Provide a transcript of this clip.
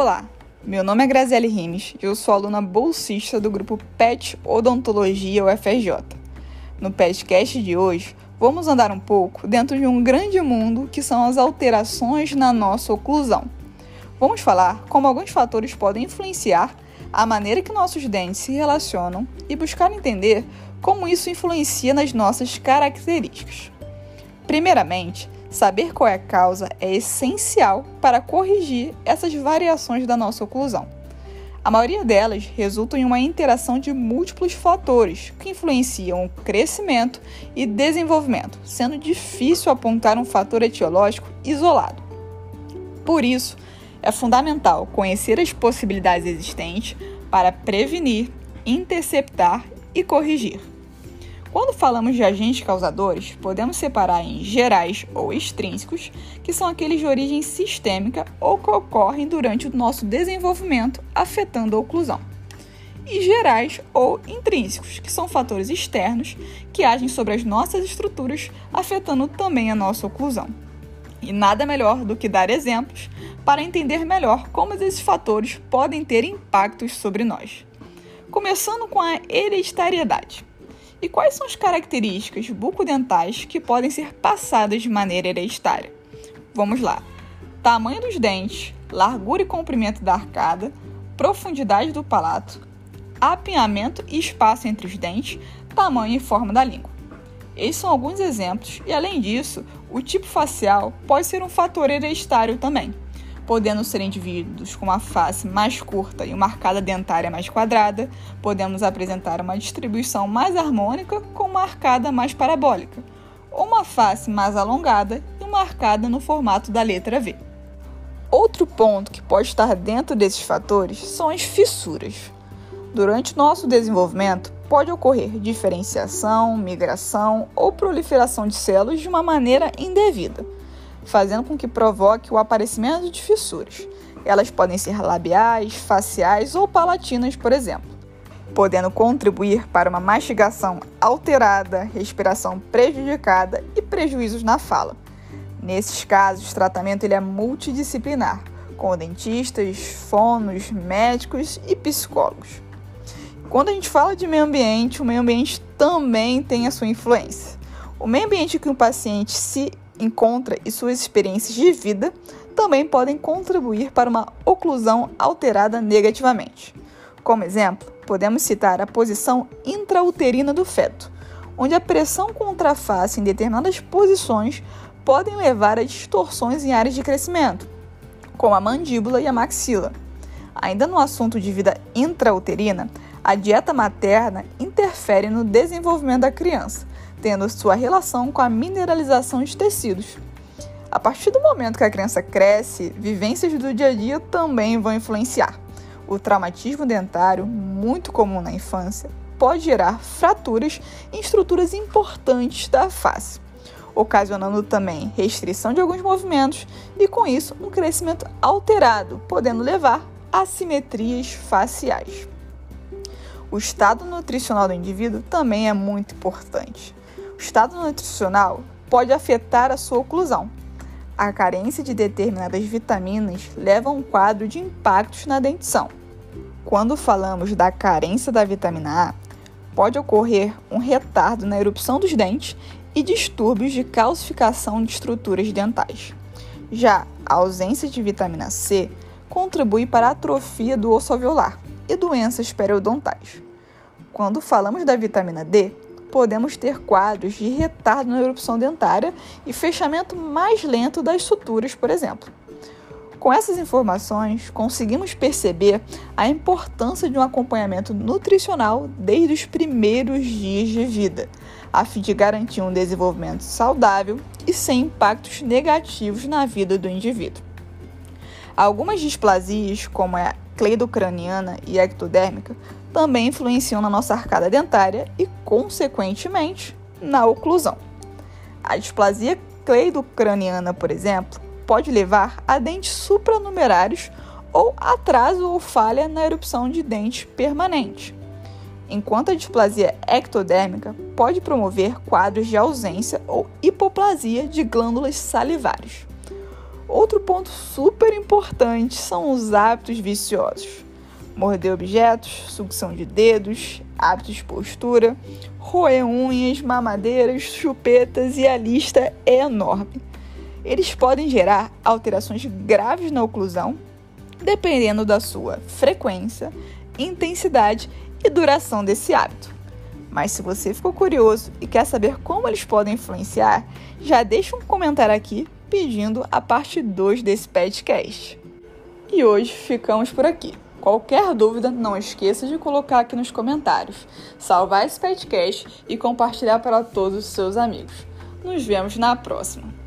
Olá, meu nome é Graziele Rimes e eu sou aluna bolsista do grupo PET Odontologia UFRJ. No podcast de hoje, vamos andar um pouco dentro de um grande mundo que são as alterações na nossa oclusão. Vamos falar como alguns fatores podem influenciar a maneira que nossos dentes se relacionam e buscar entender como isso influencia nas nossas características. Primeiramente, saber qual é a causa é essencial para corrigir essas variações da nossa oclusão. A maioria delas resultam em uma interação de múltiplos fatores que influenciam o crescimento e desenvolvimento, sendo difícil apontar um fator etiológico isolado. Por isso, é fundamental conhecer as possibilidades existentes para prevenir, interceptar e corrigir. Quando falamos de agentes causadores, podemos separar em gerais ou extrínsecos, que são aqueles de origem sistêmica ou que ocorrem durante o nosso desenvolvimento, afetando a oclusão. E gerais ou intrínsecos, que são fatores externos que agem sobre as nossas estruturas, afetando também a nossa oclusão. E nada melhor do que dar exemplos para entender melhor como esses fatores podem ter impactos sobre nós. Começando com a hereditariedade. E quais são as características bucodentais que podem ser passadas de maneira hereditária? Vamos lá. Tamanho dos dentes, largura e comprimento da arcada, profundidade do palato, apinhamento e espaço entre os dentes, tamanho e forma da língua. Esses são alguns exemplos, e além disso, o tipo facial pode ser um fator hereditário também podendo ser indivíduos com uma face mais curta e uma arcada dentária mais quadrada, podemos apresentar uma distribuição mais harmônica com uma arcada mais parabólica, ou uma face mais alongada e uma arcada no formato da letra V. Outro ponto que pode estar dentro desses fatores são as fissuras. Durante nosso desenvolvimento, pode ocorrer diferenciação, migração ou proliferação de células de uma maneira indevida fazendo com que provoque o aparecimento de fissuras. Elas podem ser labiais, faciais ou palatinas, por exemplo, podendo contribuir para uma mastigação alterada, respiração prejudicada e prejuízos na fala. Nesses casos, o tratamento ele é multidisciplinar, com dentistas, fonos, médicos e psicólogos. Quando a gente fala de meio ambiente, o meio ambiente também tem a sua influência. O meio ambiente que um paciente se encontra e suas experiências de vida também podem contribuir para uma oclusão alterada negativamente. Como exemplo, podemos citar a posição intrauterina do feto, onde a pressão contra a face em determinadas posições podem levar a distorções em áreas de crescimento, como a mandíbula e a maxila. Ainda no assunto de vida intrauterina, a dieta materna interfere no desenvolvimento da criança, tendo sua relação com a mineralização de tecidos. A partir do momento que a criança cresce, vivências do dia a dia também vão influenciar. O traumatismo dentário, muito comum na infância, pode gerar fraturas em estruturas importantes da face, ocasionando também restrição de alguns movimentos e, com isso, um crescimento alterado, podendo levar a assimetrias faciais. O estado nutricional do indivíduo também é muito importante. O estado nutricional pode afetar a sua oclusão. A carência de determinadas vitaminas leva a um quadro de impactos na dentição. Quando falamos da carência da vitamina A, pode ocorrer um retardo na erupção dos dentes e distúrbios de calcificação de estruturas dentais. Já a ausência de vitamina C contribui para a atrofia do osso alveolar e doenças periodontais. Quando falamos da vitamina D, podemos ter quadros de retardo na erupção dentária e fechamento mais lento das suturas, por exemplo. Com essas informações, conseguimos perceber a importância de um acompanhamento nutricional desde os primeiros dias de vida, a fim de garantir um desenvolvimento saudável e sem impactos negativos na vida do indivíduo. Algumas displasias, como a cleidocraniana e ectodérmica, também influenciam na nossa arcada dentária e, consequentemente, na oclusão. A displasia cleidocraniana, por exemplo, pode levar a dentes supranumerários ou atraso ou falha na erupção de dente permanente. Enquanto a displasia ectodérmica pode promover quadros de ausência ou hipoplasia de glândulas salivares. Outro ponto super importante são os hábitos viciosos. Morder objetos, sucção de dedos, hábitos de postura, roer unhas, mamadeiras, chupetas e a lista é enorme. Eles podem gerar alterações graves na oclusão, dependendo da sua frequência, intensidade e duração desse hábito. Mas se você ficou curioso e quer saber como eles podem influenciar, já deixa um comentário aqui pedindo a parte 2 desse podcast. E hoje ficamos por aqui. Qualquer dúvida, não esqueça de colocar aqui nos comentários, salvar esse podcast e compartilhar para todos os seus amigos. Nos vemos na próxima!